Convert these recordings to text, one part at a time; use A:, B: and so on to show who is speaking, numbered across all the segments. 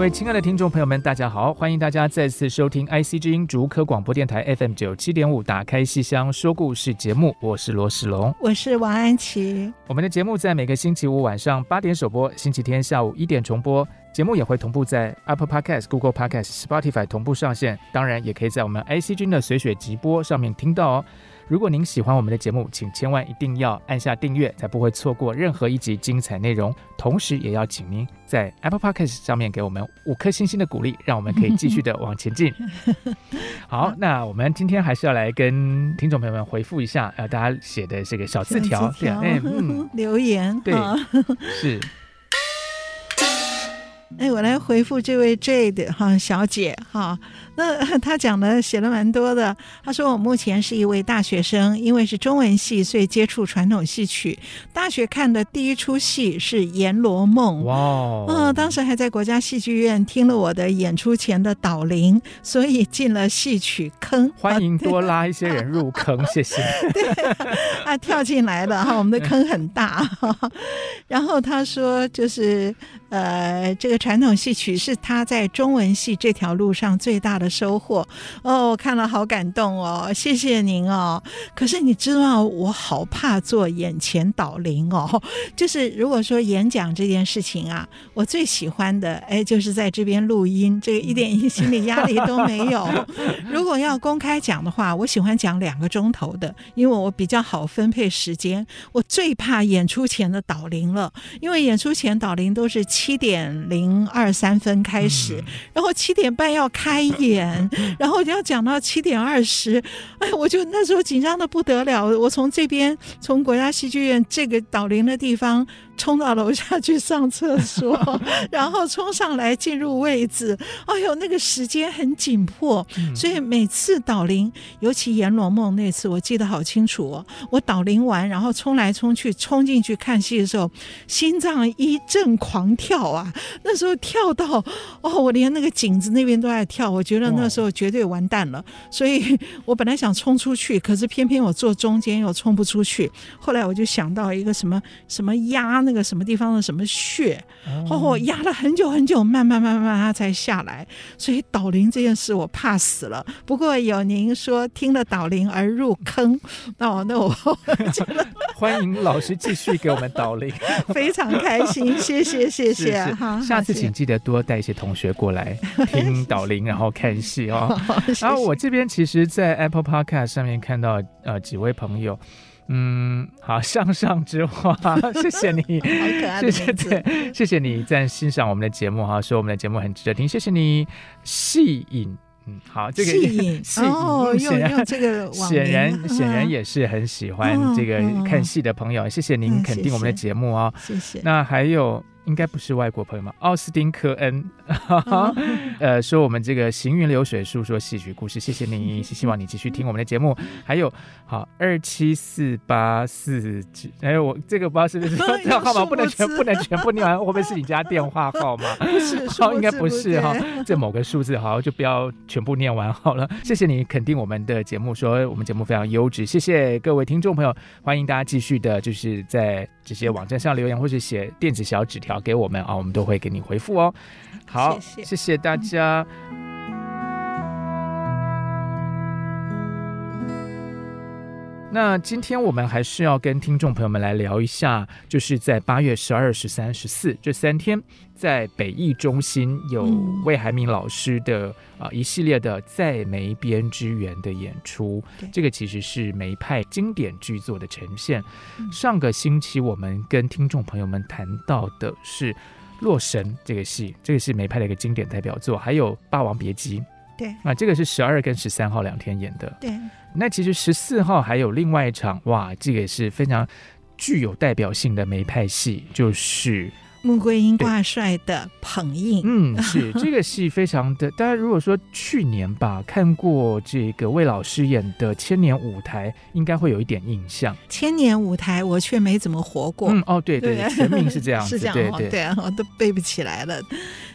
A: 各位亲爱的听众朋友们，大家好！欢迎大家再次收听 IC 之音竹科广播电台 FM 九七点五，打开戏箱说故事节目，我是罗世龙，
B: 我是王安琪。
A: 我们的节目在每个星期五晚上八点首播，星期天下午一点重播。节目也会同步在 Apple Podcast、Google Podcast、Spotify 同步上线，当然也可以在我们 IC 君的随选直播上面听到哦。如果您喜欢我们的节目，请千万一定要按下订阅，才不会错过任何一集精彩内容。同时，也要请您在 Apple Podcast 上面给我们五颗星星的鼓励，让我们可以继续的往前进。好，那我们今天还是要来跟听众朋友们回复一下，呃，大家写的这个小字条，对啊，哎，嗯，
B: 留言，
A: 对，是。
B: 哎，我来回复这位 Jade 哈小姐哈。那 她讲的写了蛮多的。她说：“我目前是一位大学生，因为是中文系，所以接触传统戏曲。大学看的第一出戏是《阎罗梦》。哇，嗯，当时还在国家戏剧院听了我的演出前的导聆，所以进了戏曲坑。
A: 欢迎多拉一些人入坑，谢谢。
B: 对啊，跳进来了哈，我们的坑很大。然后他说，就是呃，这个传统戏曲是他在中文系这条路上最大的。”收获哦，我看了好感动哦，谢谢您哦。可是你知道，我好怕做眼前导聆哦。就是如果说演讲这件事情啊，我最喜欢的哎，就是在这边录音，这个一点心理压力都没有。如果要公开讲的话，我喜欢讲两个钟头的，因为我比较好分配时间。我最怕演出前的导聆了，因为演出前导聆都是七点零二三分开始，然后七点半要开演。然后就要讲到七点二十，哎，我就那时候紧张的不得了。我从这边从国家戏剧院这个导林的地方。冲到楼下去上厕所，然后冲上来进入位置。哎呦，那个时间很紧迫，所以每次导铃，尤其《阎罗梦》那次，我记得好清楚哦。我导铃完，然后冲来冲去，冲进去看戏的时候，心脏一阵狂跳啊！那时候跳到哦，我连那个颈子那边都在跳，我觉得那时候绝对完蛋了。所以我本来想冲出去，可是偏偏我坐中间又冲不出去。后来我就想到一个什么什么压那个什么地方的什么穴，哦，我压了很久很久，慢慢慢慢它才下来。所以导灵这件事我怕死了。不过有您说听了导灵而入坑，那我那我觉得
A: 欢迎老师继续给我们导灵，
B: 非常开心，谢谢谢谢。好，
A: 下次请记得多带一些同学过来听导灵，然后看戏哦。然后我这边其实，在 Apple Podcast 上面看到呃几位朋友。嗯，好，向上之花，谢谢你，
B: 好可爱的名字，
A: 谢谢，对，谢谢你在欣赏我们的节目哈，说我们的节目很值得听，谢谢你，戏影，嗯，好，这个
B: 戏影，哦，用用这个，
A: 显然显然也是很喜欢这个看戏的朋友，谢谢您肯定我们的节目哦，
B: 谢谢，
A: 那还有。应该不是外国朋友吗？奥斯汀·科恩，呃，说我们这个行云流水诉说戏曲故事，谢谢你，希望你继续听我们的节目。还有，好，二七四八四几，哎，我这个不知道是不是 这个号码不能全不能全部念完，会不会是你家电话号码？
B: 不是，
A: 好，应该不是哈，这某个数字，好，就不要全部念完好了。谢谢你肯定我们的节目，说我们节目非常优质，谢谢各位听众朋友，欢迎大家继续的，就是在这些网站上留言或者写电子小纸条。给我们啊，我们都会给你回复哦。好，谢谢，谢谢大家。那今天我们还是要跟听众朋友们来聊一下，就是在八月十二、十三、十四这三天，在北艺中心有魏海敏老师的啊、呃、一系列的在梅边之缘的演出。这个其实是梅派经典剧作的呈现。上个星期我们跟听众朋友们谈到的是洛神》这个戏，这个是梅派的一个经典代表作，还有《霸王别姬》。
B: 对
A: 啊，这个是十二跟十三号两天演的。
B: 对，
A: 那其实十四号还有另外一场，哇，这个也是非常具有代表性的梅派戏，就是。
B: 穆桂英挂帅的捧印，
A: 嗯，是 这个戏非常的。大家如果说去年吧看过这个魏老师演的《千年舞台》，应该会有一点印象。
B: 千年舞台我却没怎么活过。
A: 嗯，哦，对对，对全名是这样子，
B: 是这样，
A: 对对
B: 对啊，我都背不起来了。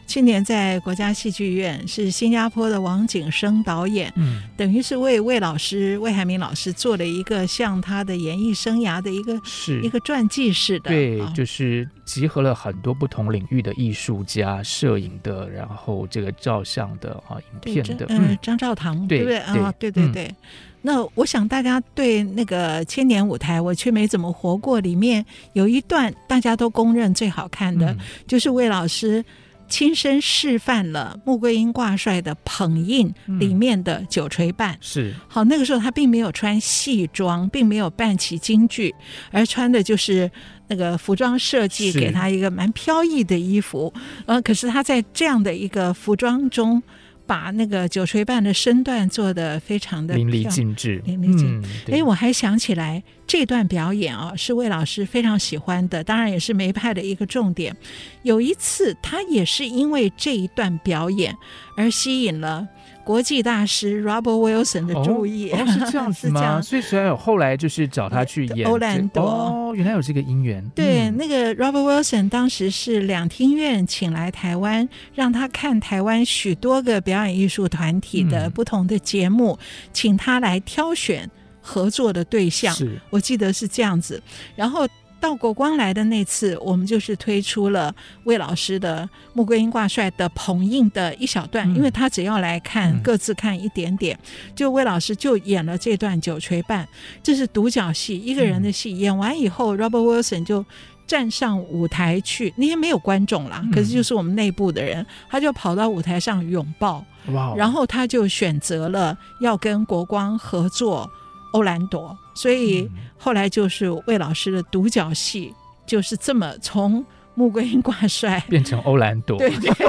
B: 去年在国家戏剧院是新加坡的王景生导演，嗯，等于是为魏老师魏海明老师做了一个像他的演艺生涯的一个是一个传记式的，
A: 对，就是集合了很多不同领域的艺术家、摄影的，然后这个照相的啊、影片的，
B: 嗯，张兆堂，对不对啊？对对对。嗯、那我想大家对那个千年舞台，我却没怎么活过，里面有一段大家都公认最好看的，嗯、就是魏老师。亲身示范了穆桂英挂帅的捧印里面的九锤半、嗯、是好，那个时候他并没有穿戏装，并没有扮起京剧，而穿的就是那个服装设计给他一个蛮飘逸的衣服。呃，可是他在这样的一个服装中。把那个九锤半的身段做得非常的
A: 淋漓尽致，
B: 淋漓尽致。哎，我还想起来这段表演啊，是魏老师非常喜欢的，当然也是梅派的一个重点。有一次，他也是因为这一段表演而吸引了。国际大师 Robert Wilson 的注意，
A: 哦，哦，是这样子吗？所以虽然有后来就是找他去演
B: 欧兰多，
A: 哦，原来有这个姻缘。
B: 对，嗯、那个 Robert Wilson 当时是两厅院请来台湾，让他看台湾许多个表演艺术团体的不同的节目，嗯、请他来挑选合作的对象。是我记得是这样子，然后。到国光来的那次，我们就是推出了魏老师的穆桂英挂帅的捧印的一小段，嗯、因为他只要来看，嗯、各自看一点点，就魏老师就演了这段九锤半，这是独角戏，一个人的戏。嗯、演完以后，Robert Wilson 就站上舞台去，那天没有观众啦，可是就是我们内部的人，他就跑到舞台上拥抱，哇然后他就选择了要跟国光合作。欧兰朵，所以后来就是魏老师的独角戏，就是这么从穆桂英挂帅
A: 变成欧兰朵。
B: 对对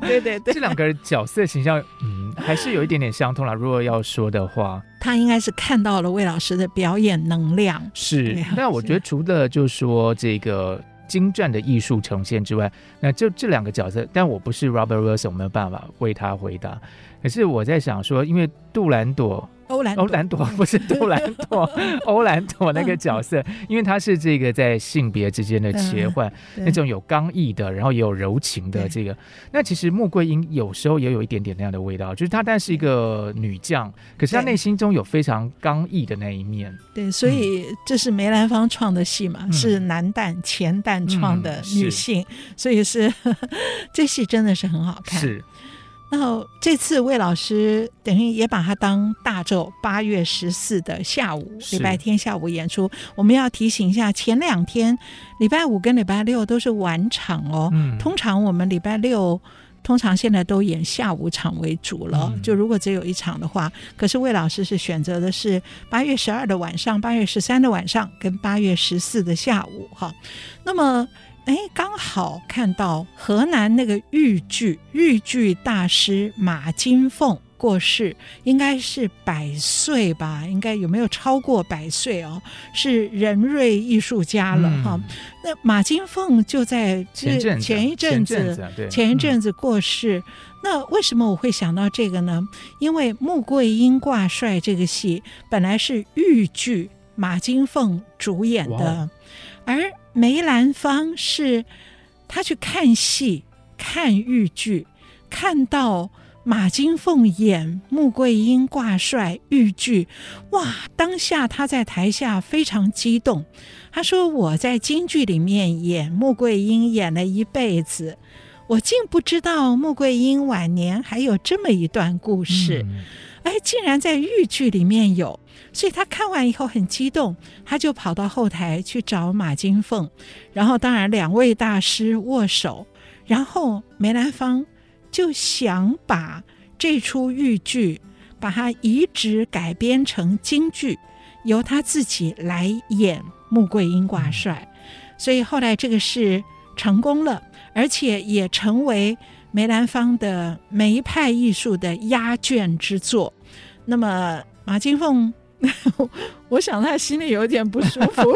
B: 对对对，
A: 这两个角色形象，嗯，还是有一点点相通啦。如果要说的话，
B: 他应该是看到了魏老师的表演能量。
A: 是，那我觉得除了就是说这个精湛的艺术呈现之外，那就这两个角色，但我不是 Robert Wilson，我没有办法为他回答。可是我在想说，因为杜兰朵。
B: 欧兰
A: 欧兰朵 不是杜兰朵，欧兰朵那个角色，因为他是这个在性别之间的切换，那种有刚毅的，然后也有柔情的这个。那其实穆桂英有时候也有一点点那样的味道，就是她但是一个女将，可是她内心中有非常刚毅的那一面。
B: 对，所以这是梅兰芳创的戏嘛，是男旦前旦创的女性，所以是 这戏真的是很好看。
A: 是。
B: 然后这次魏老师等于也把它当大周，八月十四的下午，礼拜天下午演出。我们要提醒一下，前两天礼拜五跟礼拜六都是晚场哦。嗯、通常我们礼拜六通常现在都演下午场为主了。嗯、就如果只有一场的话，可是魏老师是选择的是八月十二的晚上、八月十三的晚上跟八月十四的下午哈。那么。哎，刚好看到河南那个豫剧豫剧大师马金凤过世，应该是百岁吧？应该有没有超过百岁哦？是仁瑞艺术家了哈。嗯、那马金凤就在这前一阵子，前一阵子过世。嗯、那为什么我会想到这个呢？因为穆桂英挂帅这个戏本来是豫剧马金凤主演的，而梅兰芳是他去看戏，看豫剧，看到马金凤演穆桂英挂帅豫剧，哇！当下他在台下非常激动，他说：“我在京剧里面演穆桂英演了一辈子，我竟不知道穆桂英晚年还有这么一段故事，嗯、哎，竟然在豫剧里面有。”所以他看完以后很激动，他就跑到后台去找马金凤，然后当然两位大师握手，然后梅兰芳就想把这出豫剧把它移植改编成京剧，由他自己来演穆桂英挂帅，所以后来这个事成功了，而且也成为梅兰芳的梅派艺术的压卷之作。那么马金凤。然 后我想他心里有点不舒服，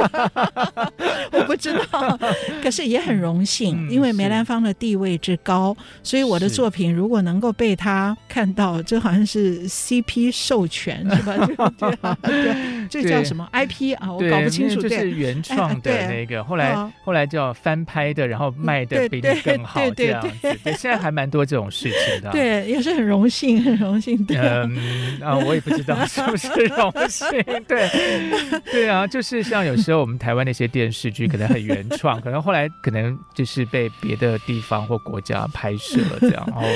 B: 我不知道，可是也很荣幸，嗯、因为梅兰芳的地位之高，所以我的作品如果能够被他看到，这好像是 CP 授权是吧？这这叫什么 IP 啊？我搞不清楚，
A: 这是原创的那个，后来后来叫翻拍的，然后卖的比你更好，这样子。对，现在还蛮多这种事情的，
B: 对，也是很荣幸，很荣幸。
A: 嗯啊，我也不知道 是不是荣幸，对。对啊，就是像有时候我们台湾那些电视剧可能很原创，可能后来可能就是被别的地方或国家拍摄了这样，然后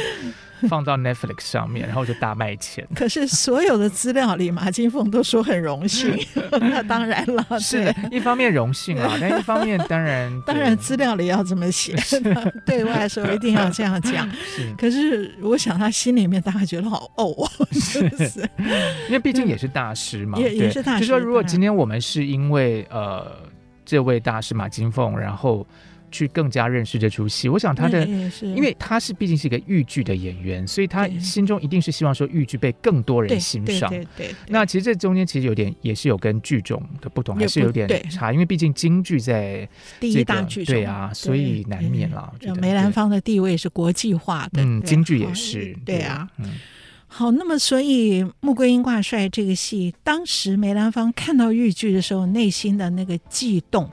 A: 放到 Netflix 上面，然后就大卖钱。
B: 可是所有的资料里，马金凤都说很荣幸，那当然了，
A: 是一方面荣幸啊，但一方面当然
B: 当然资料里要这么写，对外来说一定要这样讲。是，可是我想他心里面大概觉得好哦，是不是？
A: 因为毕竟也是大师嘛，
B: 也也是大师。
A: 就说如果今天我们是因为呃这位大师马金凤，然后。去更加认识这出戏，我想他的，因为他是毕竟是一个豫剧的演员，所以他心中一定是希望说豫剧被更多人欣赏。对对。那其实这中间其实有点也是有跟剧种的不同，还是有点差，因为毕竟京剧在
B: 第一大剧种，
A: 对啊，所以难免了。
B: 梅兰芳的地位是国际化的，
A: 嗯，京剧也是，
B: 对啊。好，那么所以《穆桂英挂帅》这个戏，当时梅兰芳看到豫剧的时候，内心的那个悸动，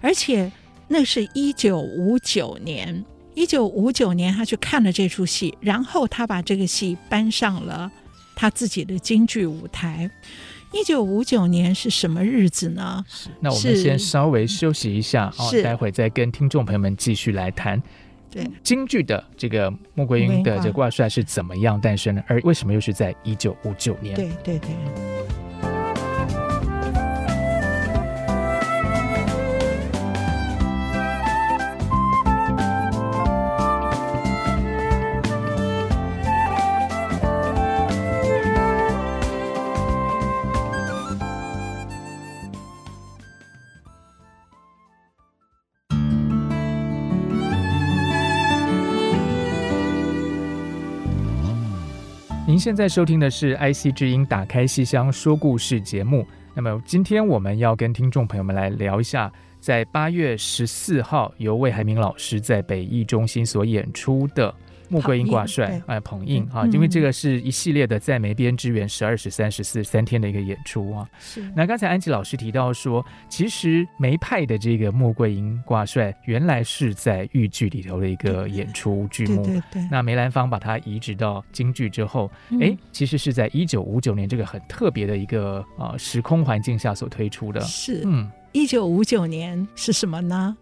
B: 而且。那是一九五九年，一九五九年，他去看了这出戏，然后他把这个戏搬上了他自己的京剧舞台。一九五九年是什么日子呢？是，
A: 那我们先稍微休息一下，哦，待会再跟听众朋友们继续来谈。对，京剧的这个穆桂英的这挂帅是怎么样诞生的，而为什么又是在一九五九年？
B: 对对对。
A: 现在收听的是 IC 之音打开戏箱说故事节目。那么今天我们要跟听众朋友们来聊一下，在八月十四号由魏海明老师在北艺中心所演出的。穆桂英挂帅，哎，捧印啊！因为这个是一系列的在梅边支援十二、十三、十四三天的一个演出啊。是。那刚才安琪老师提到说，其实梅派的这个穆桂英挂帅原来是在豫剧里头的一个演出剧目。对对对。那梅兰芳把它移植到京剧之后，哎，其实是在一九五九年这个很特别的一个啊时空环境下所推出的。
B: 是。嗯，一九五九年是什么呢？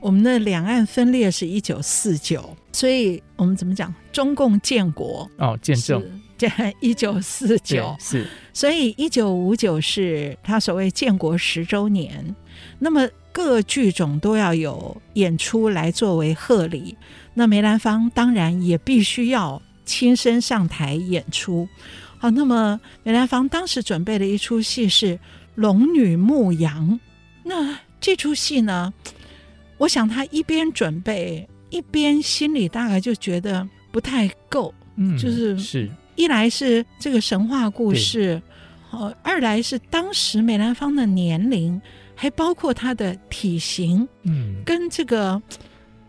B: 我们的两岸分裂是一九四九，所以我们怎么讲？中共建国
A: 哦，建政
B: 在一九四九是，所以一九五九是他所谓建国十周年。那么各剧种都要有演出来作为贺礼，那梅兰芳当然也必须要亲身上台演出。好，那么梅兰芳当时准备的一出戏是《龙女牧羊》，那这出戏呢？我想他一边准备，一边心里大概就觉得不太够，嗯，就是。是一来是这个神话故事，呃，二来是当时梅兰芳的年龄，还包括他的体型，嗯，跟这个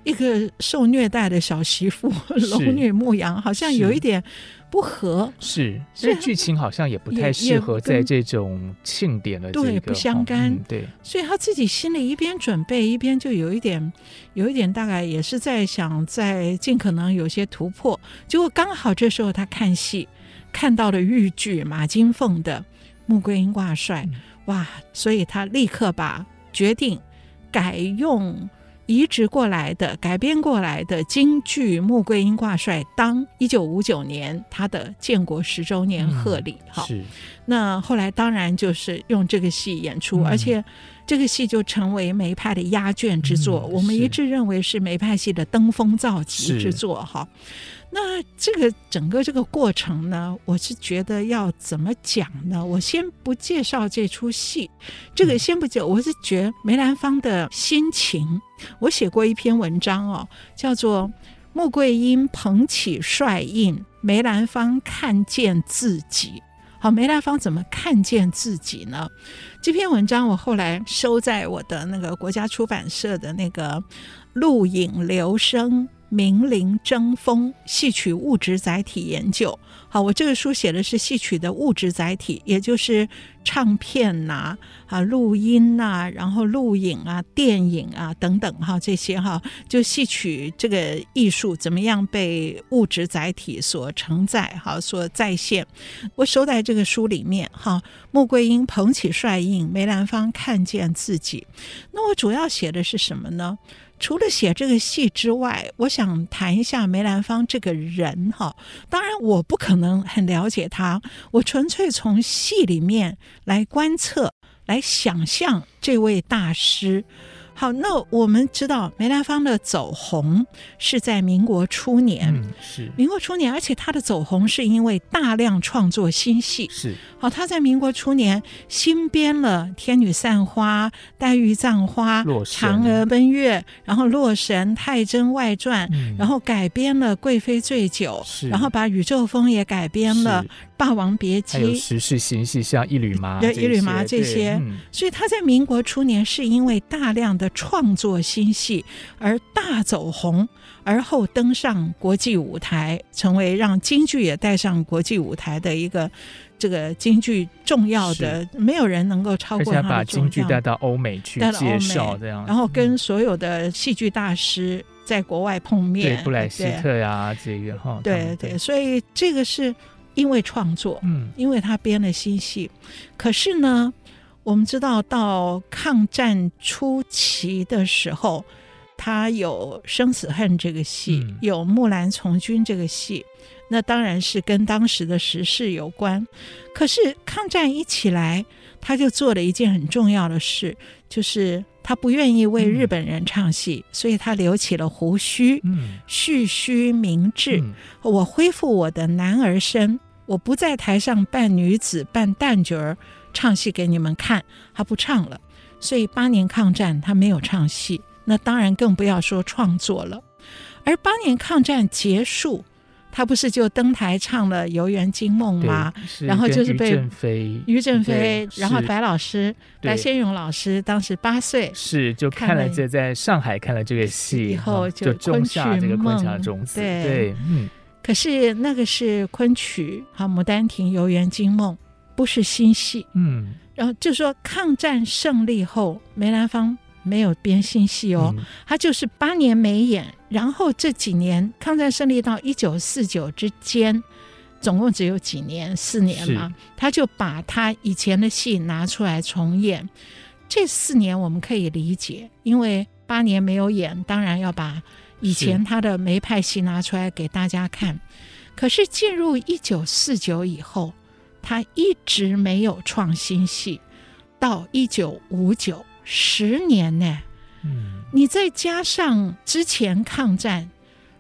B: 一个受虐待的小媳妇龙女牧羊，好像有一点。不合
A: 是，所以剧情好像也不太适合在这种庆典的这个
B: 对不相干，
A: 嗯，对，
B: 所以他自己心里一边准备一边就有一点，有一点大概也是在想，在尽可能有些突破。结果刚好这时候他看戏看到了豫剧马金凤的《穆桂英挂帅》，嗯，哇！所以他立刻把决定改用。移植过来的、改编过来的京剧《穆桂英挂帅》，当一九五九年他的建国十周年贺礼。哈、嗯，那后来当然就是用这个戏演出，嗯、而且这个戏就成为梅派的压卷之作。
A: 嗯、
B: 我们一致认为是梅派戏的登峰造极之作。哈，那这个整个这个过程呢，我是觉得要怎么讲呢？我先不介绍这出戏，这个先不讲。我是觉得梅兰芳的心情，我写过一篇文章哦，叫做。穆桂英捧起帅印，梅兰芳看见自己。好，梅兰芳怎么看见自己呢？这篇文章我后来收在我的那个国家出版社的那个录影留声。名伶争锋，戏曲物质载体研究。好，我这个书写的是戏曲的物质载体，也就是唱片呐、啊、啊录音呐、啊，然后录影啊、电影啊等等哈，这些哈，就戏曲这个艺术怎么样被物质载体所承载，哈，所再现。我收在这个书里面哈。穆桂英捧起帅印，梅兰芳看见自己。那我主要写的是什么呢？除了写这个戏之外，我想谈一下梅兰芳这个人哈。当然，我不可能很了解他，我纯粹从戏里面来观测、来想象这位大师。好，那我们知道梅兰芳的走红是在民国初年，
A: 嗯，是。
B: 民国初年，而且他的走红是因为大量创作新戏。
A: 是，
B: 好，他在民国初年新编了《天女散花》《黛玉葬花》《嫦娥奔月》，然后《洛神》《太真外传》嗯，然后改编了《贵妃醉酒》，然后把《宇宙风》也改编了。《霸王别姬》还
A: 有时事新戏，像《一缕麻》
B: 对，《一缕麻》这些，
A: 嗯，
B: 所以他在民国初年是因为大量的创作新戏而大走红，而后登上国际舞台，成为让京剧也带上国际舞台的一个这个京剧重要的，没有人能够超过他的。
A: 把京剧带到欧美去介绍，这样，
B: 然后跟所有的戏剧大师在国外碰面，
A: 对布莱希特呀，这个哈，
B: 对对，所以这个是。因为创作，
A: 嗯，
B: 因为他编了新戏，可是呢，我们知道到抗战初期的时候，他有《生死恨》这个戏，嗯、有《木兰从军》这个戏，那当然是跟当时的时事有关。可是抗战一起来，他就做了一件很重要的事，就是。他不愿意为日本人唱戏，嗯、所以他留起了胡须，
A: 嗯，蓄
B: 须明志。我恢复我的男儿身，我不在台上扮女子、扮旦角儿唱戏给你们看，他不唱了。所以八年抗战他没有唱戏，那当然更不要说创作了。而八年抗战结束。他不是就登台唱了《游园惊梦》吗？然后就是被于正飞，然后白老师、白先勇老师当时八岁，
A: 是就看了这在上海看了这个戏
B: 以后就，
A: 就种下这个昆曲的种子。
B: 对，
A: 对，嗯。
B: 可是那个是昆曲，好，《牡丹亭》《游园惊梦》不是新戏，
A: 嗯。
B: 然后就说抗战胜利后，梅兰芳。没有编新戏哦，他就是八年没演，然后这几年抗战胜利到一九四九之间，总共只有几年，四年嘛，他就把他以前的戏拿出来重演。这四年我们可以理解，因为八年没有演，当然要把以前他的梅派戏拿出来给大家看。可是进入一九四九以后，他一直没有创新戏，到一九五九。十年呢，
A: 嗯，
B: 你再加上之前抗战，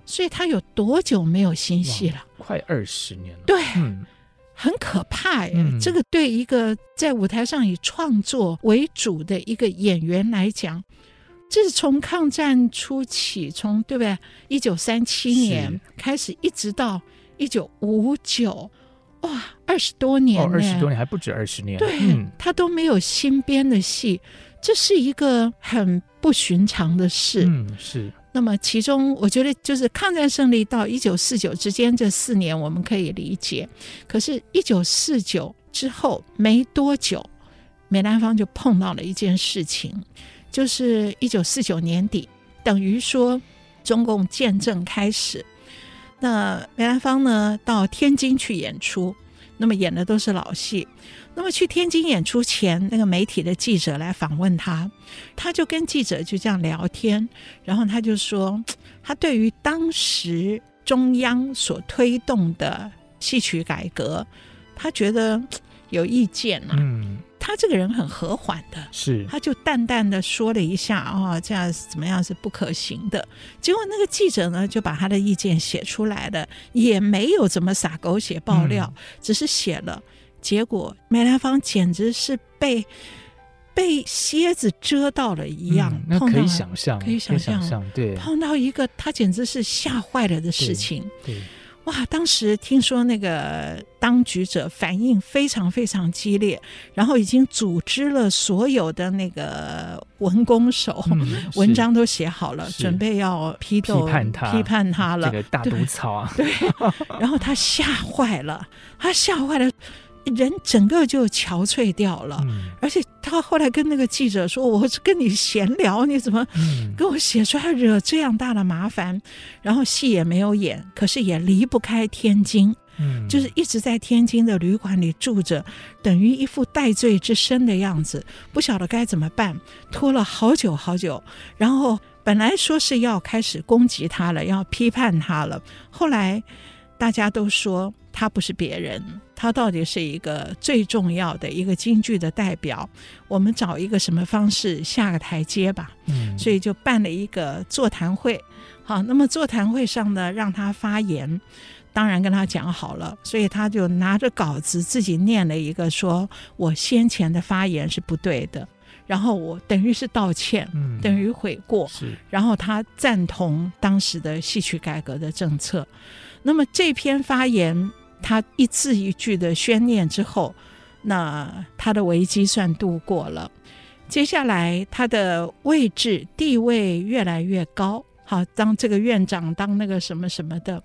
B: 所以他有多久没有新戏了？
A: 快二十年了。
B: 对，
A: 嗯，
B: 很可怕哎，
A: 嗯，
B: 这个对一个在舞台上以创作为主的一个演员来讲，这是从抗战初期，从对不对？一九三七年开始，一直到一九五九。哇，二十多年，
A: 哦，二十多年还不止二十年，
B: 对，
A: 嗯，
B: 他都没有新编的戏，这是一个很不寻常的事。
A: 嗯，是。
B: 那么其中，我觉得就是抗战胜利到一九四九之间这四年，我们可以理解。可是，一九四九之后没多久，梅兰芳就碰到了一件事情，就是一九四九年底，等于说中共建政开始。那梅兰芳呢，到天津去演出，那么演的都是老戏。那么去天津演出前，那个媒体的记者来访问他，他就跟记者就这样聊天，然后他就说，他对于当时中央所推动的戏曲改革，他觉得有意见啊。
A: 嗯，
B: 他他这个人很和缓的，
A: 是，
B: 他就淡淡的说了一下啊、哦，这样怎么样是不可行的。结果那个记者呢，就把他的意见写出来了，也没有怎么撒狗血爆料，嗯、只是写了。结果梅兰芳简直是被被蝎子蛰到了一样，
A: 嗯、那可以想象，
B: 可以想象，
A: 对，
B: 碰到一个他简直是吓坏了的事情，
A: 对。对
B: 哇！当时听说那个当局者反应非常非常激烈，然后已经组织了所有的那个文工手，嗯、文章都写好了，准备要批斗
A: 批判他，
B: 批判他了。
A: 这个大毒草啊，
B: 对，对。然后他吓坏了，他吓坏了。人整个就憔悴掉了，嗯、而且他后来跟那个记者说：“我是跟你闲聊，你怎么跟我写出来惹这样大的麻烦？”嗯、然后戏也没有演，可是也离不开天津，嗯、就是一直在天津的旅馆里住着，等于一副戴罪之身的样子，不晓得该怎么办，拖了好久好久。然后本来说是要开始攻击他了，要批判他了，后来大家都说他不是别人。他到底是一个最重要的一个京剧的代表，我们找一个什么方式下个台阶吧。嗯，所以就办了一个座谈会。好，那么座谈会上呢，让他发言，当然跟他讲好了，所以他就拿着稿子自己念了一个，说我先前的发言是不对的，然后我等于是道歉，嗯，等于悔过，是，然后他赞同当时的戏曲改革的政策。那么这篇发言。他一字一句的宣念之后，那他的危机算度过了。接下来他的位置地位越来越高，好，当这个院长，当那个什么什么的。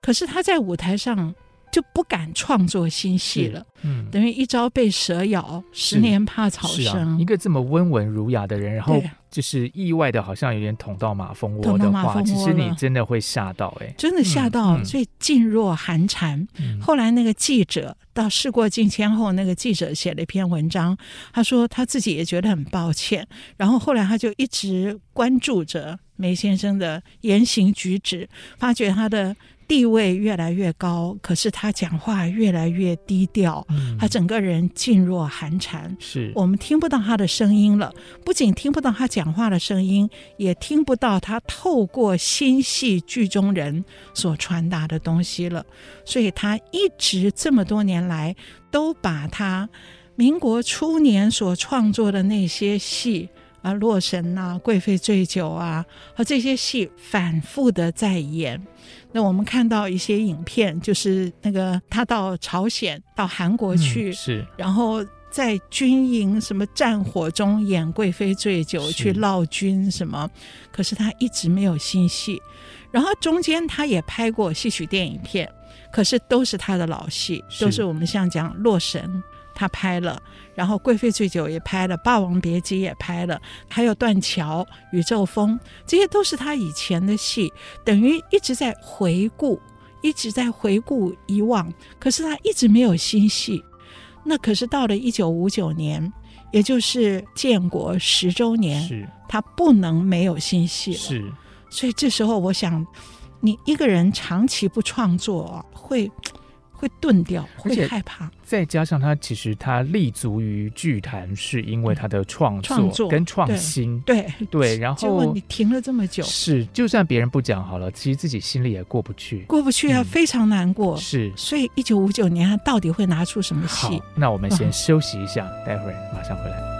B: 可是他在舞台上就不敢创作新戏了，嗯，等于一朝被蛇咬，十年怕草绳。
A: 啊。一个这么温文儒雅的人，然后。就是意外的，好像有点捅到马蜂窝的话，其实你真的会吓到哎、欸，
B: 真的吓到，嗯、所以噤若寒蝉。嗯、后来那个记者到事过境迁后，那个记者写了一篇文章，他说他自己也觉得很抱歉，然后后来他就一直关注着梅先生的言行举止，发觉他的。地位越来越高，可是他讲话越来越低调，嗯、他整个人噤若寒蝉。
A: 是
B: 我们听不到他的声音了，不仅听不到他讲话的声音，也听不到他透过新戏剧中人所传达的东西了。所以他一直这么多年来都把他民国初年所创作的那些戏啊，《洛神》啊，《贵妃醉酒》啊，和这些戏反复的在演。那我们看到一些影片，就是那个他到朝鲜、到韩国去，嗯、是，然后在军营什么战火中演贵妃醉酒，去闹军什么，可是他一直没有新戏。然后中间他也拍过戏曲电影片，可是都是他的老戏，是都是我们像讲《洛神》。他拍了，然后《贵妃醉酒》也拍了，《霸王别姬》也拍了，还有《断桥》《宇宙风》，这些都是他以前的戏，等于一直在回顾，一直在回顾以往。可是他一直没有新戏。那可是到了一九五九年，也就是建国十周年，是他不能没有新戏了。是，所以这时候我想，你一个人长期不创作会。会钝掉，会害怕。
A: 再加上他其实他立足于剧坛，是因为他的创作跟创新。
B: 对
A: 对，对，然后
B: 结果你停了这么久，
A: 是就算别人不讲好了，其实自己心里也过不去，
B: 过不去啊，嗯、非常难过。
A: 是，
B: 所以一九五九年他到底会拿出什么戏？
A: 那我们先休息一下，嗯、待会儿马上回来。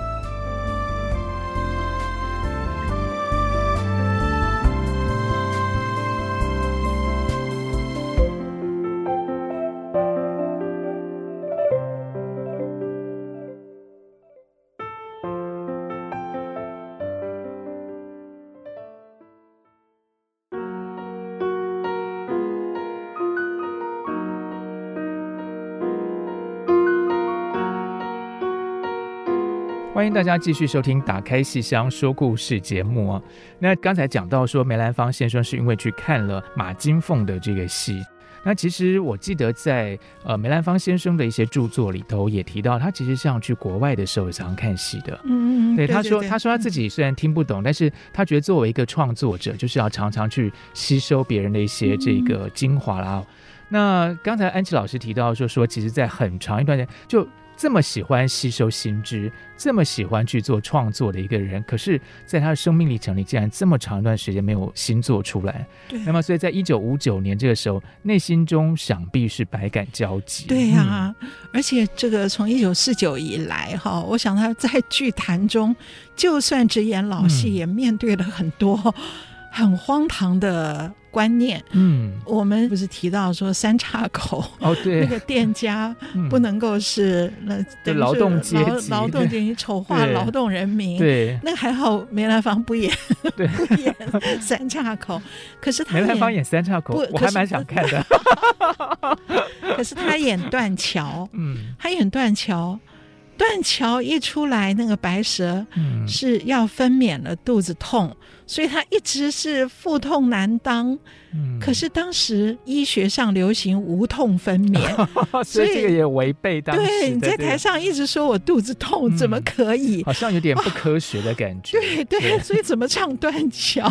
A: 欢迎大家继续收听《打开戏箱说故事》节目啊。那刚才讲到说，梅兰芳先生是因为去看了马金凤的这个戏。那其实我记得在呃梅兰芳先生的一些著作里头也提到，他其实像去国外的时候也常常看戏的。嗯嗯，对，他说他说他自己虽然听不懂，但是他觉得作为一个创作者，就是要常常去吸收别人的一些这个精华啦。那刚才安琪老师提到说说，其实在很长一段时间就。这么喜欢吸收新知，这么喜欢去做创作的一个人，可是，在他的生命历程里，竟然这么长一段时间没有新作出来。
B: 对。
A: 那么，所以在一九五九年这个时候，内心中想必是百感交集。
B: 对呀、啊，嗯、而且这个从一九四九以来，哈，我想他在剧坛中，就算只演老戏，也面对了很多很荒唐的。观念，嗯，我们不是提到说三岔口
A: 哦，对，
B: 那个店家不能够是那
A: 对劳动阶
B: 级，劳动阶级丑化劳动人民，
A: 对，
B: 那还好梅兰芳不演，不演三岔口，可是他
A: 梅兰芳演三岔口，我还蛮想看的，
B: 可是他演断桥，嗯，他演断桥。断桥一出来，那个白蛇是要分娩了，肚子痛，嗯、所以他一直是腹痛难当。嗯、可是当时医学上流行无痛分娩，
A: 所以这个也违背当时。
B: 对，你在台上一直说我肚子痛，怎么可以？
A: 好像有点不科学的感觉。
B: 对对，所以怎么唱断桥？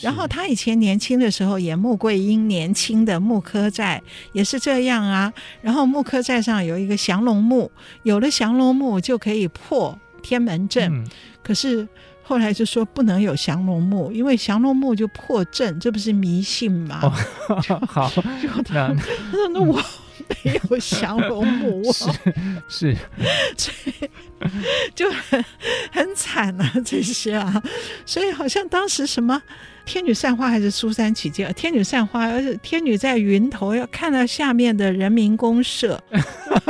B: 然后他以前年轻的时候演穆桂英，年轻的穆柯寨也是这样啊。然后穆柯寨上有一个降龙木，有了降龙木就可以破天门阵，嗯、可是。后来就说不能有降龙木，因为降龙木就破阵，这不是迷信吗？
A: 哦、好，
B: 就他，他说那我没有降龙木，
A: 是是，
B: 所以就很很惨啊这些啊，所以好像当时什么。天女散花还是苏三起解？天女散花，而且天女在云头，要看到下面的人民公社。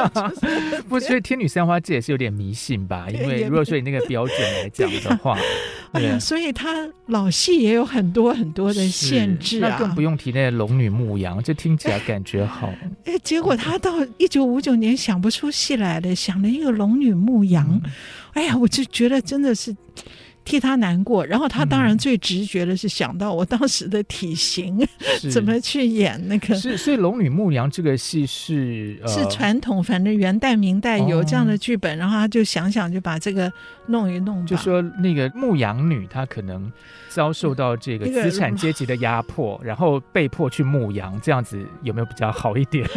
A: 不，所以天女散花这也是有点迷信吧？因为如果说以那个标准来讲的话，
B: 哎呀，所以他老戏也有很多很多的限制啊。
A: 那更不用提那个龙女牧羊，这听起来感觉好。
B: 哎，结果他到一九五九年想不出戏来了，想了一个龙女牧羊。嗯、哎呀，我就觉得真的是。替他难过，然后他当然最直觉的是想到我当时的体型，嗯、怎么去演那个？
A: 是，所以《龙女牧羊》这个戏是、呃、
B: 是传统，反正元代、明代有这样的剧本，哦、然后他就想想就把这个弄一弄。
A: 就说那个牧羊女，她可能遭受到这个资产阶级的压迫，然后被迫去牧羊，这样子有没有比较好一点？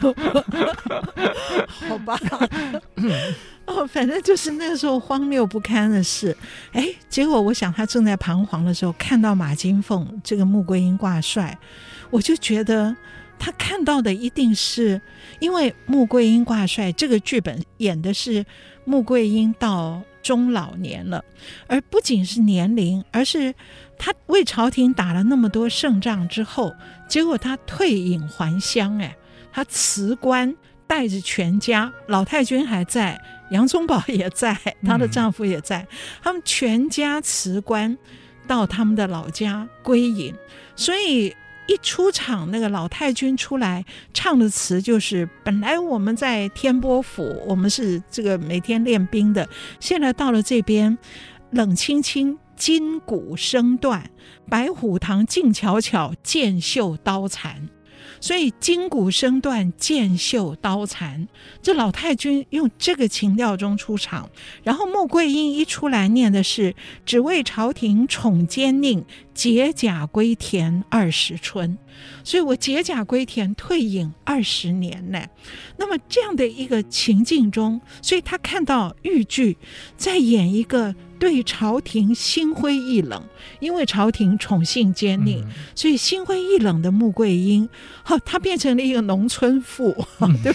B: 好吧。哦，反正就是那个时候荒谬不堪的事，哎，结果我想他正在彷徨的时候，看到马金凤这个穆桂英挂帅，我就觉得他看到的一定是因为穆桂英挂帅这个剧本演的是穆桂英到中老年了，而不仅是年龄，而是他为朝廷打了那么多胜仗之后，结果他退隐还乡，哎，他辞官，带着全家，老太君还在。杨宗保也在，她的丈夫也在，嗯、他们全家辞官到他们的老家归隐，所以一出场，那个老太君出来唱的词就是：本来我们在天波府，我们是这个每天练兵的，现在到了这边，冷清清，筋骨声断，白虎堂静悄悄，剑锈刀残。所以筋骨声断，剑锈刀残。这老太君用这个情调中出场，然后穆桂英一出来念的是“只为朝廷宠奸佞，解甲归田二十春”。所以我解甲归田，退隐二十年呢。那么这样的一个情境中，所以他看到豫剧在演一个。对朝廷心灰意冷，因为朝廷宠信奸佞，嗯、所以心灰意冷的穆桂英，哈，她变成了一个农村妇，嗯、对，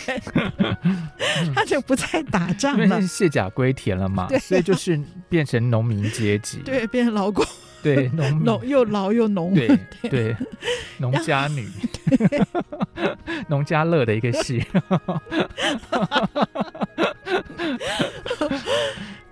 B: 她就不再打仗了，
A: 卸甲归田了嘛，
B: 对。
A: 所以就是变成农民阶级，
B: 对，变成劳工，
A: 对，农
B: 农又劳又农，
A: 对对，农家女，农家乐的一个戏。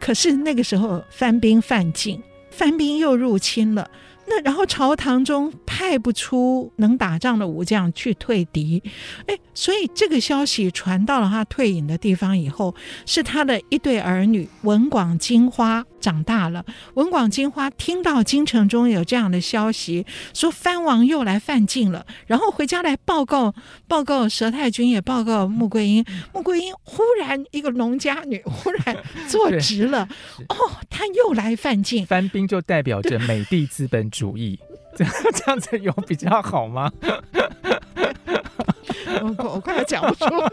B: 可是那个时候番兵犯境，番兵又入侵了。那然后朝堂中派不出能打仗的武将去退敌，哎，所以这个消息传到了他退隐的地方以后，是他的一对儿女文广、金花长大了。文广、金花听到京城中有这样的消息，说藩王又来犯禁了，然后回家来报告，报告佘太君，也报告穆桂英。穆桂英忽然一个农家女 忽然坐直了，哦，他又来犯境。
A: 藩兵就代表着美帝资本主义，这样这样子有比较好吗？
B: 我我快要讲不出来。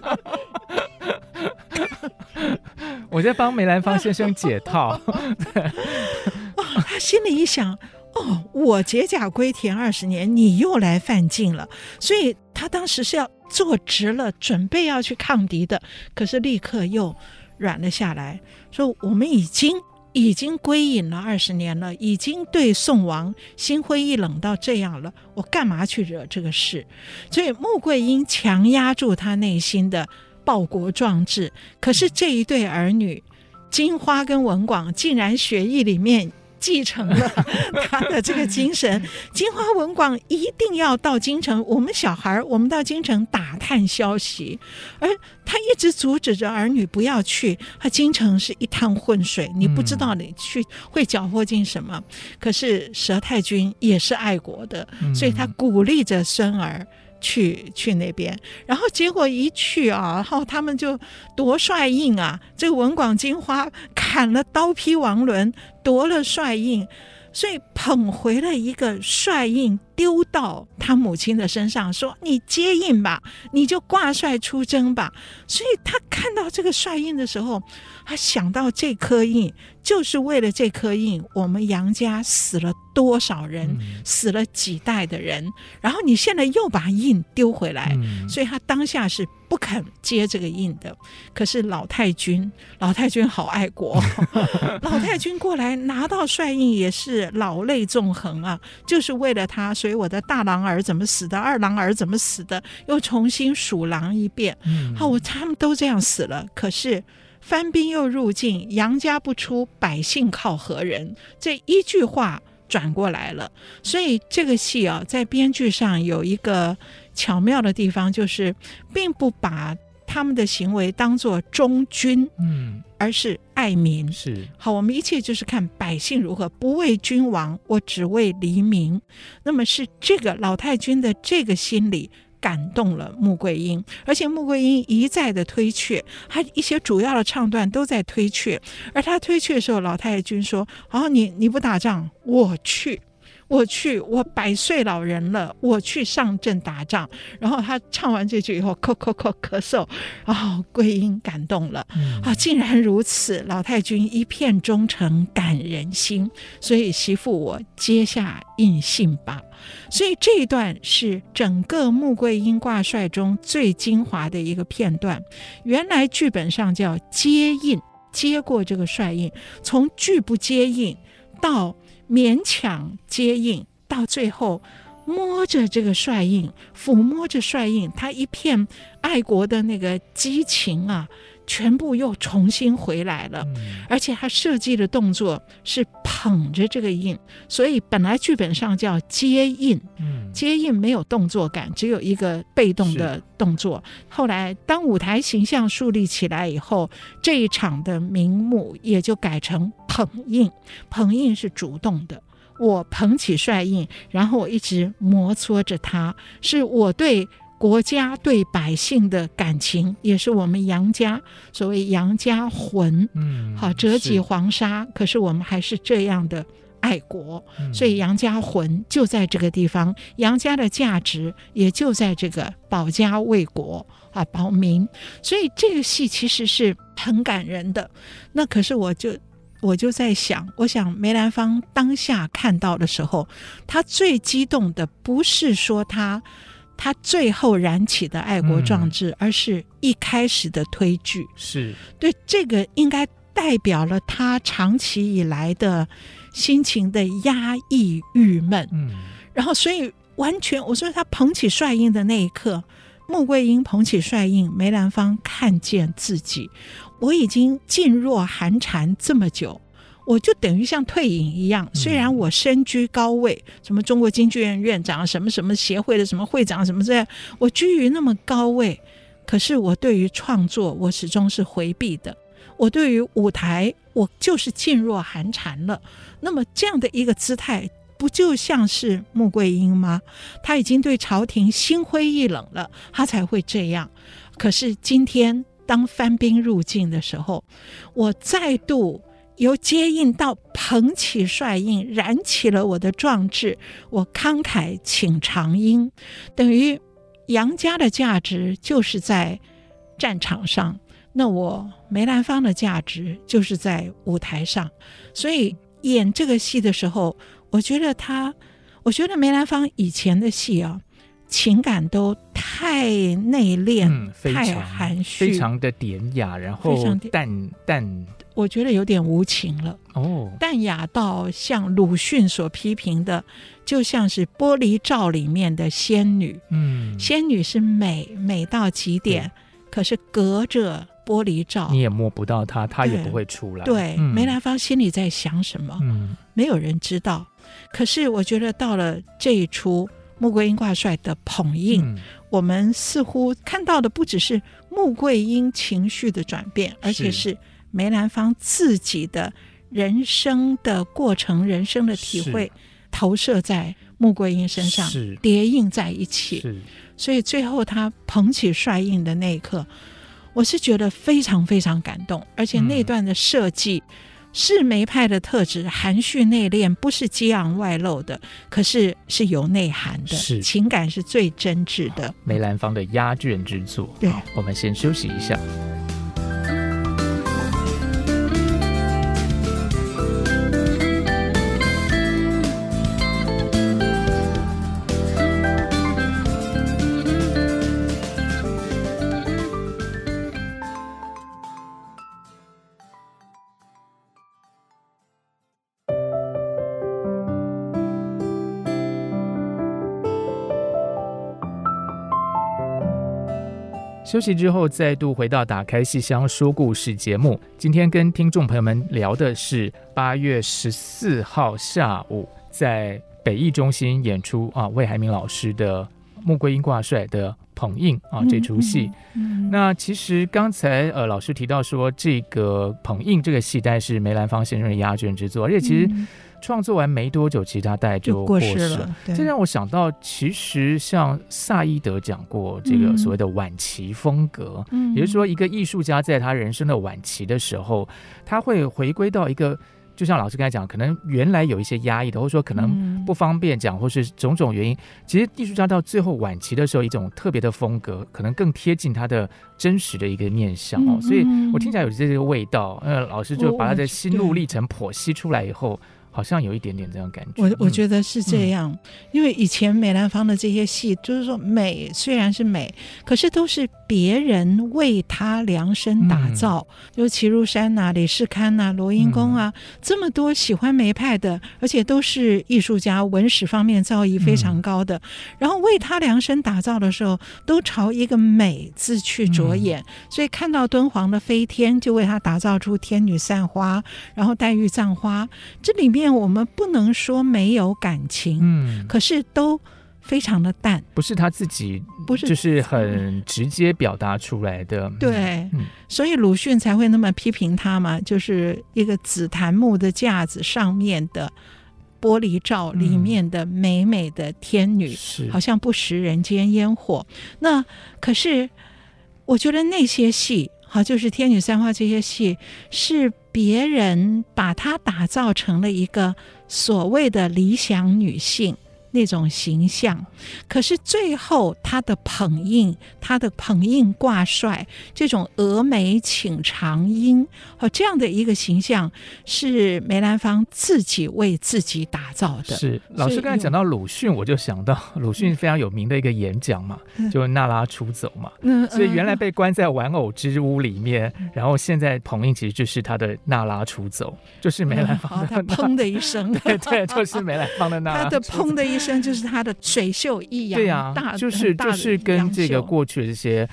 A: 我在帮梅兰芳先生解套。
B: 他心里一想，哦，我解甲归田二十年，你又来犯禁了，所以他当时是要坐直了，准备要去抗敌的，可是立刻又软了下来，说我们已经。已经归隐了二十年了，已经对宋王心灰意冷到这样了，我干嘛去惹这个事？所以穆桂英强压住他内心的报国壮志，可是这一对儿女金花跟文广竟然血液里面。继承了 他的这个精神，金花文广一定要到京城。我们小孩，我们到京城打探消息，而他一直阻止着儿女不要去。他京城是一滩浑水，你不知道你去会搅和进什么。可是佘太君也是爱国的，所以他鼓励着孙儿。去去那边，然后结果一去啊，然后他们就夺帅印啊，这个文广金花砍了刀劈王伦，夺了帅印。所以捧回了一个帅印，丢到他母亲的身上，说：“你接印吧，你就挂帅出征吧。”所以他看到这个帅印的时候，他想到这颗印，就是为了这颗印，我们杨家死了多少人，嗯、死了几代的人，然后你现在又把印丢回来，嗯、所以他当下是。不肯接这个印的，可是老太君，老太君好爱国，老太君过来拿到帅印也是老泪纵横啊，就是为了他，所以我的大郎儿怎么死的，二郎儿怎么死的，又重新数狼一遍。好，我他们都这样死了，可是番兵又入境，杨家不出，百姓靠何人？这一句话转过来了，所以这个戏啊，在编剧上有一个。巧妙的地方就是，并不把他们的行为当做忠君，嗯，而是爱民。是好，我们一切就是看百姓如何，不为君王，我只为黎民。那么是这个老太君的这个心理感动了穆桂英，而且穆桂英一再的推却，他一些主要的唱段都在推却，而他推却的时候，老太君说：“好，你你不打仗，我去。”我去，我百岁老人了，我去上阵打仗。然后他唱完这句以后，咳咳咳咳嗽，哦，桂英感动了，啊、哦，竟然如此，老太君一片忠诚感人心，所以媳妇我接下印信吧。所以这一段是整个穆桂英挂帅中最精华的一个片段。原来剧本上叫接印，接过这个帅印，从拒不接印到。勉强接应，到最后摸着这个帅印，抚摸着帅印，他一片爱国的那个激情啊，全部又重新回来了。嗯、而且他设计的动作是捧着这个印，所以本来剧本上叫接印，嗯、接印没有动作感，只有一个被动的动作。后来当舞台形象树立起来以后，这一场的名目也就改成。捧印，捧印是主动的。我捧起帅印，然后我一直摩挲着它，是我对国家、对百姓的感情，也是我们杨家所谓杨家魂。嗯，好，折戟黄沙，可是我们还是这样的爱国，嗯、所以杨家魂就在这个地方，杨家的价值也就在这个保家卫国啊，保民。所以这个戏其实是很感人的。那可是我就。我就在想，我想梅兰芳当下看到的时候，他最激动的不是说他他最后燃起的爱国壮志，嗯、而是一开始的推剧。是对这个应该代表了他长期以来的心情的压抑、郁闷。嗯，然后所以完全我说他捧起帅印的那一刻，穆桂英捧起帅印，梅兰芳看见自己。我已经噤若寒蝉这么久，我就等于像退隐一样。虽然我身居高位，什么中国京剧院院长，什么什么协会的什么会长，什么这样，我居于那么高位，可是我对于创作，我始终是回避的。我对于舞台，我就是噤若寒蝉了。那么这样的一个姿态，不就像是穆桂英吗？他已经对朝廷心灰意冷了，他才会这样。可是今天。当番兵入境的时候，我再度由接应到捧起帅印，燃起了我的壮志。我慷慨请长缨，等于杨家的价值就是在战场上。那我梅兰芳的价值就是在舞台上，所以演这个戏的时候，我觉得他，我觉得梅兰芳以前的戏啊，情感都太内敛，
A: 嗯、
B: 太含蓄，
A: 非常的典雅，然后淡淡，
B: 我觉得有点无情了。
A: 哦，
B: 淡雅到像鲁迅所批评的，就像是玻璃罩里面的仙女。
A: 嗯，
B: 仙女是美，美到极点，可是隔着。玻璃罩，
A: 你也摸不到她，她也不会出
B: 来。对，梅兰芳心里在想什么？嗯，没有人知道。可是我觉得到了这一出《穆桂英挂帅》的捧印，嗯、我们似乎看到的不只是穆桂英情绪的转变，而且是梅兰芳自己的人生的过程、人生的体会投射在穆桂英身上，叠印在一起。所以最后他捧起帅印的那一刻。我是觉得非常非常感动，而且那段的设计是梅派的特质，含蓄内敛，不是激昂外露的，可是是有内涵的，是情感是最真挚的。
A: 梅兰芳的压卷之作。
B: 对，
A: 我们先休息一下。休息之后，再度回到《打开戏箱说故事》节目。今天跟听众朋友们聊的是八月十四号下午在北艺中心演出啊，魏海明老师的《穆桂英挂帅》的捧印啊这出戏。嗯嗯、那其实刚才呃老师提到说，这个捧印这个戏但是梅兰芳先生的压卷之作，而且其实。嗯创作完没多久，其他代就过世了。世了这让我想到，其实像萨伊德讲过这个所谓的晚期风格，嗯、也就是说，一个艺术家在他人生的晚期的时候，他会回归到一个，就像老师刚才讲，可能原来有一些压抑的，或者说可能不方便讲，或是种种原因。其实艺术家到最后晚期的时候，一种特别的风格，可能更贴近他的真实的一个面相哦。所以我听起来有这个味道。呃，老师就把他的心路历程剖析出来以后。好像有一点点这样感觉，
B: 我我觉得是这样，嗯、因为以前梅兰芳的这些戏，就是说美虽然是美，可是都是别人为他量身打造，有齐如山呐、啊、李世堪呐、罗英公啊，嗯、这么多喜欢梅派的，而且都是艺术家，文史方面造诣非常高的，嗯、然后为他量身打造的时候，都朝一个美字去着眼，嗯、所以看到敦煌的飞天，就为他打造出天女散花，然后黛玉葬花，这里面。我们不能说没有感情，嗯，可是都非常的淡，
A: 不是他自己，不是。就是很直接表达出来的，
B: 对，嗯、所以鲁迅才会那么批评他嘛，就是一个紫檀木的架子上面的玻璃罩里面的美美的天女，嗯、好像不食人间烟火。那可是我觉得那些戏。好，就是天女散花这些戏，是别人把她打造成了一个所谓的理想女性。那种形象，可是最后他的捧印，他的捧印挂帅，这种峨眉请长缨，和这样的一个形象，是梅兰芳自己为自己打造的。
A: 是老师刚才讲到鲁迅，我就想到 鲁迅非常有名的一个演讲嘛，嗯、就娜拉出走嘛。嗯，所以原来被关在玩偶之屋里面，嗯、然后现在捧印其实就是他的娜拉出走，就是梅兰芳的、嗯。他
B: 砰的一声，
A: 对对，就是梅兰芳的 娜拉。
B: 他的砰的一声。生就是他的水袖一
A: 扬，对啊，大，就是就是跟这个过去的这些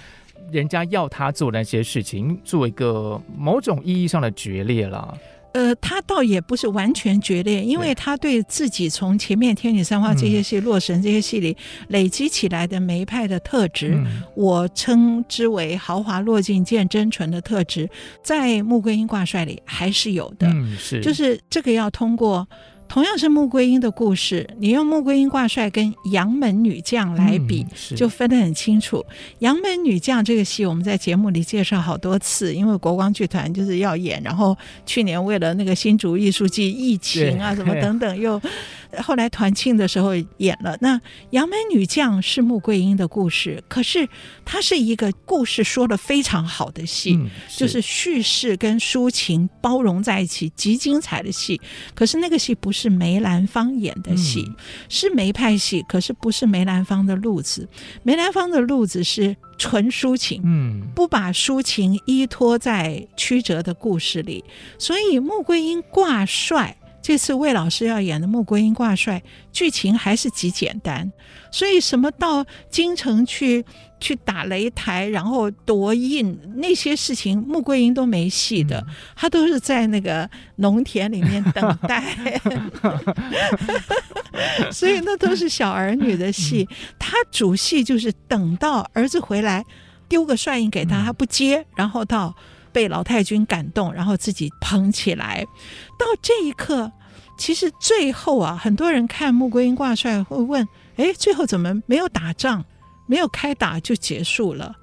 A: 人家要他做那些事情，做一个某种意义上的决裂了。
B: 呃，他倒也不是完全决裂，因为他对自己从前面《天女散花》这些戏、《洛神》这些戏里累积起来的梅派的特质，嗯、我称之为豪华落尽见真纯的特质，在《穆桂英挂帅》里还是有的。
A: 嗯，是，
B: 就是这个要通过。同样是穆桂英的故事，你用穆桂英挂帅跟杨门女将来比，
A: 嗯、
B: 就分得很清楚。杨门女将这个戏，我们在节目里介绍好多次，因为国光剧团就是要演，然后去年为了那个新竹艺术季疫情啊什么等等，又后来团庆的时候演了。那杨门女将是穆桂英的故事，可是它是一个故事说的非常好的戏，
A: 嗯、是
B: 就是叙事跟抒情包容在一起，极精彩的戏。可是那个戏不是。是梅兰芳演的戏，嗯、是梅派戏，可是不是梅兰芳的路子。梅兰芳的路子是纯抒情，
A: 嗯，
B: 不把抒情依托在曲折的故事里。所以穆桂英挂帅，这次魏老师要演的穆桂英挂帅，剧情还是极简单。所以什么到京城去？去打擂台，然后夺印那些事情，穆桂英都没戏的，她、嗯、都是在那个农田里面等待，所以那都是小儿女的戏。她、嗯、主戏就是等到儿子回来，丢个帅印给他，他不接，然后到被老太君感动，然后自己捧起来。到这一刻，其实最后啊，很多人看穆桂英挂帅会问：哎，最后怎么没有打仗？没有开打就结束了，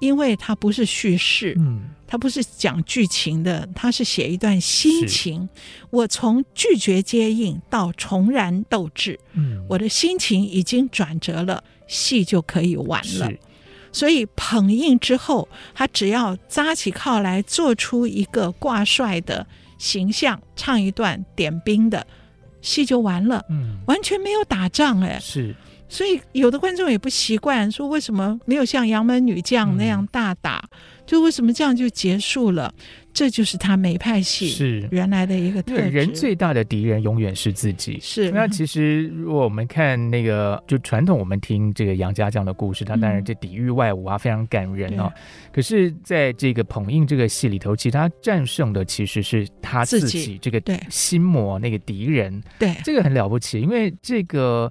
B: 因为它不是叙事，
A: 嗯，
B: 它不是讲剧情的，它是写一段心情。我从拒绝接应到重燃斗志，
A: 嗯，
B: 我的心情已经转折了，戏就可以完了。所以捧印之后，他只要扎起靠来，做出一个挂帅的形象，唱一段点兵的戏就完了，
A: 嗯，
B: 完全没有打仗，哎，
A: 是。
B: 所以有的观众也不习惯，说为什么没有像杨门女将那样大打，嗯、就为什么这样就结束了？这就是他梅派戏是原来的一个特质。
A: 人最大的敌人永远是自己。
B: 是。
A: 那其实如果我们看那个，就传统我们听这个杨家将的故事，他当然这抵御外侮啊，非常感人哦。嗯、可是在这个捧印这个戏里头，其实他战胜的其实是他自己，自己这个心魔那个敌人。
B: 对，
A: 这个很了不起，因为这个。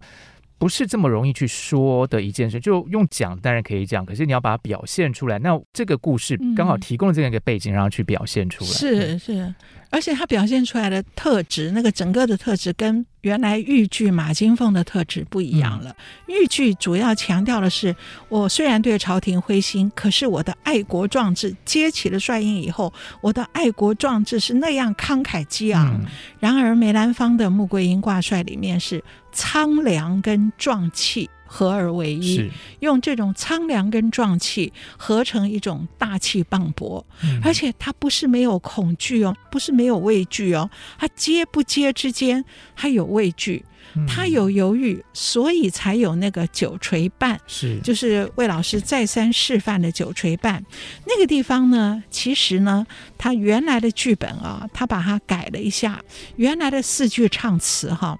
A: 不是这么容易去说的一件事，就用讲当然可以讲，可是你要把它表现出来。那这个故事刚好提供了这样一个背景，然后去表现出来。
B: 是是，而且他表现出来的特质，那个整个的特质跟原来豫剧马金凤的特质不一样了。豫剧主要强调的是，我虽然对朝廷灰心，可是我的爱国壮志，接起了帅印以后，我的爱国壮志是那样慷慨激昂。嗯、然而梅兰芳的穆桂英挂帅里面是。苍凉跟壮气合而为一，用这种苍凉跟壮气合成一种大气磅礴，嗯、而且他不是没有恐惧哦，不是没有畏惧哦，他接不接之间他有畏惧，他有犹豫，所以才有那个九锤半，
A: 是。
B: 就是魏老师再三示范的九锤半。那个地方呢，其实呢，他原来的剧本啊，他把它改了一下，原来的四句唱词哈。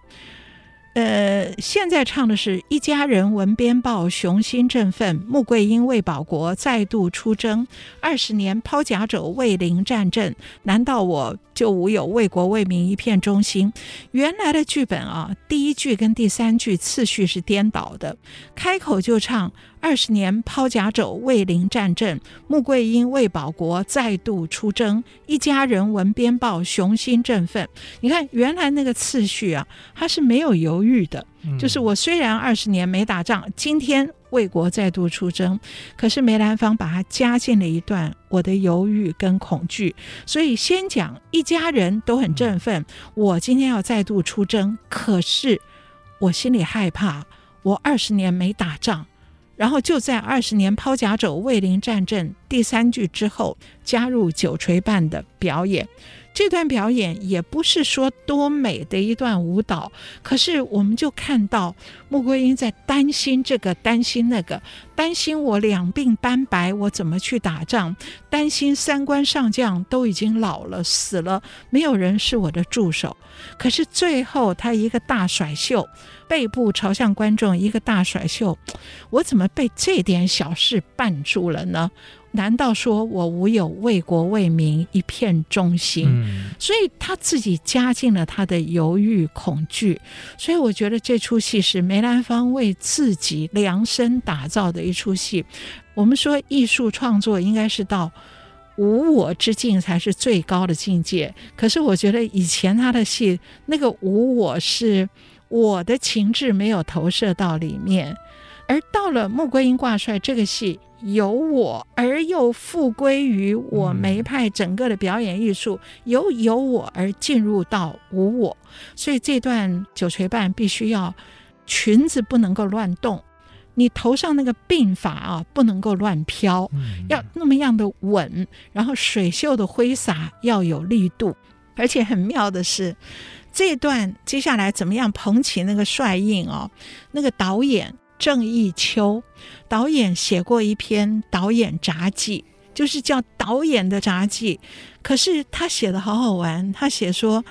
B: 呃，现在唱的是一家人闻鞭报，雄心振奋。穆桂英为保国再度出征，二十年抛甲者为陵战阵。难道我就无有为国为民一片忠心？原来的剧本啊，第一句跟第三句次序是颠倒的，开口就唱。二十年抛甲肘，卫灵战阵。穆桂英为保国再度出征，一家人闻鞭报，雄心振奋。你看，原来那个次序啊，他是没有犹豫的。嗯、就是我虽然二十年没打仗，今天为国再度出征，可是梅兰芳把它加进了一段我的犹豫跟恐惧。所以先讲一家人都很振奋，我今天要再度出征，可是我心里害怕，我二十年没打仗。然后就在二十年抛甲走，卫灵战阵第三句之后加入九锤半的表演。这段表演也不是说多美的一段舞蹈，可是我们就看到穆桂英在担心这个，担心那个，担心我两鬓斑白，我怎么去打仗？担心三官上将都已经老了，死了，没有人是我的助手。可是最后他一个大甩袖，背部朝向观众，一个大甩袖，我怎么被这点小事绊住了呢？难道说我无有为国为民一片忠心？嗯、所以他自己加进了他的犹豫、恐惧。所以我觉得这出戏是梅兰芳为自己量身打造的一出戏。我们说艺术创作应该是到无我之境才是最高的境界。可是我觉得以前他的戏那个无我是我的情志没有投射到里面，而到了穆桂英挂帅这个戏，有我而又复归于我梅派整个的表演艺术，由有我而进入到无我，所以这段九锤半必须要裙子不能够乱动。你头上那个鬓发啊，不能够乱飘，要那么样的稳，然后水袖的挥洒要有力度，而且很妙的是，这段接下来怎么样捧起那个帅印哦？那个导演郑义秋导演写过一篇导演杂记，就是叫导演的杂记，可是他写的好好玩，他写说。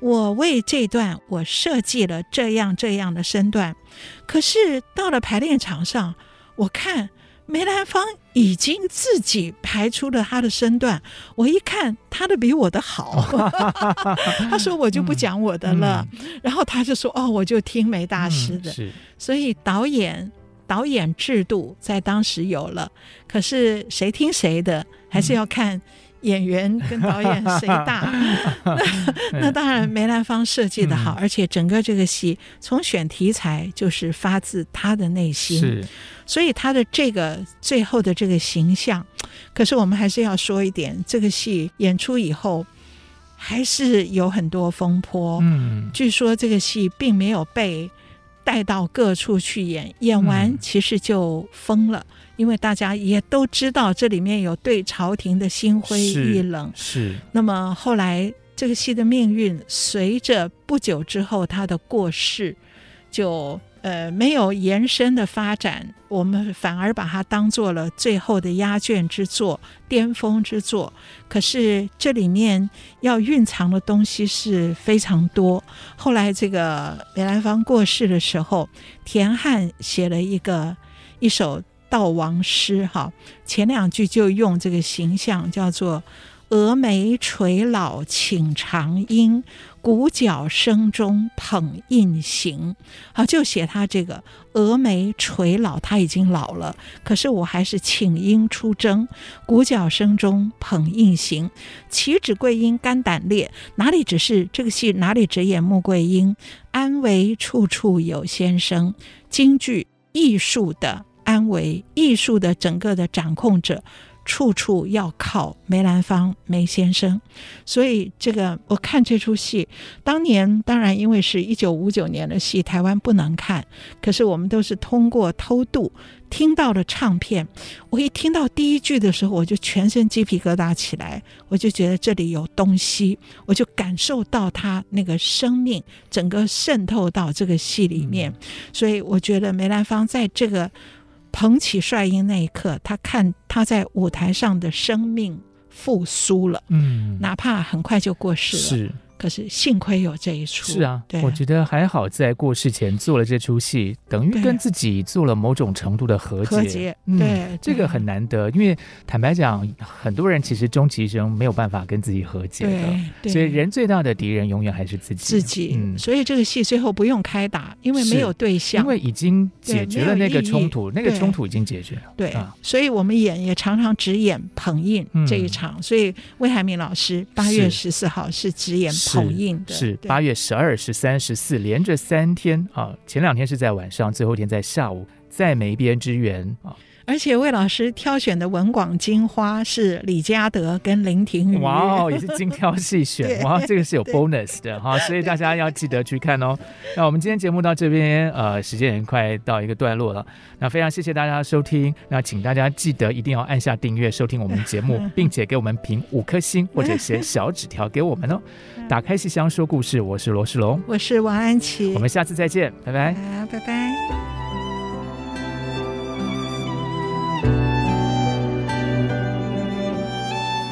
B: 我为这段我设计了这样这样的身段，可是到了排练场上，我看梅兰芳已经自己排出了他的身段，我一看他的比我的好，他说我就不讲我的了，嗯。嗯、然后他就说哦，我就听梅大师的，嗯、所以导演导演制度在当时有了，可是谁听谁的，还是要看。演员跟导演谁大？那那当然梅兰芳设计的好，嗯、而且整个这个戏从选题材就是发自他的内心，是所以他的这个最后的这个形象。可是我们还是要说一点，这个戏演出以后还是有很多风波。嗯，据说这个戏并没有被带到各处去演，演完其实就封了。嗯因为大家也都知道这里面有对朝廷的心灰意冷，是。是那么后来这个戏的命运，随着不久之后他的过世，就呃没有延伸的发展。我们反而把它当做了最后的压卷之作、巅峰之作。可是这里面要蕴藏的东西是非常多。后来这个梅兰芳过世的时候，田汉写了一个一首。悼亡诗哈，前两句就用这个形象，叫做“蛾眉垂老请长缨，鼓角声中捧印行”。好，就写他这个蛾眉垂老，他已经老了，可是我还是请缨出征，鼓角声中捧印行。岂止桂英肝胆裂，哪里只是这个戏，哪里只演穆桂英？安危处处有先生，京剧艺术的。安为艺术的整个的掌控者，处处要靠梅兰芳梅先生。所以这个我看这出戏，当年当然因为是一九五九年的戏，台湾不能看，可是我们都是通过偷渡听到了唱片。我一听到第一句的时候，我就全身鸡皮疙瘩起来，我就觉得这里有东西，我就感受到他那个生命整个渗透到这个戏里面。所以我觉得梅兰芳在这个。捧起帅英那一刻，他看他在舞台上的生命复苏了，嗯，哪怕很快就过世了，是。可是幸亏有这一出，
A: 是啊，
B: 对，
A: 我觉得还好，在过世前做了这出戏，等于跟自己做了某种程度的和解。和解，
B: 对，嗯、
A: 这个很难得，因为坦白讲，很多人其实终其一生没有办法跟自己和解的，所以人最大的敌人永远还是自己。
B: 自己，嗯，所以这个戏最后不用开打，因为没有对象，
A: 因为已经解决了那个冲突，那个冲突已经解决了。
B: 对，啊、所以我们演也常常只演捧印这一场，嗯、所以魏海敏老师八月十四号是只演。捧印的
A: 是八月十二、十三、十四连着三天啊，前两天是在晚上，最后一天在下午，在梅边之缘啊。
B: 而且魏老师挑选的文广金花是李嘉德跟林庭宇，
A: 哇哦，也是精挑细选，哇，这个是有 bonus 的哈，所以大家要记得去看哦。那我们今天节目到这边，呃，时间也快到一个段落了。那非常谢谢大家收听，那请大家记得一定要按下订阅收听我们节目，并且给我们评五颗星或者写小纸条给我们哦。打开戏箱说故事，我是罗世龙，
B: 我是王安琪，
A: 我们下次再见，拜拜，
B: 好，拜拜。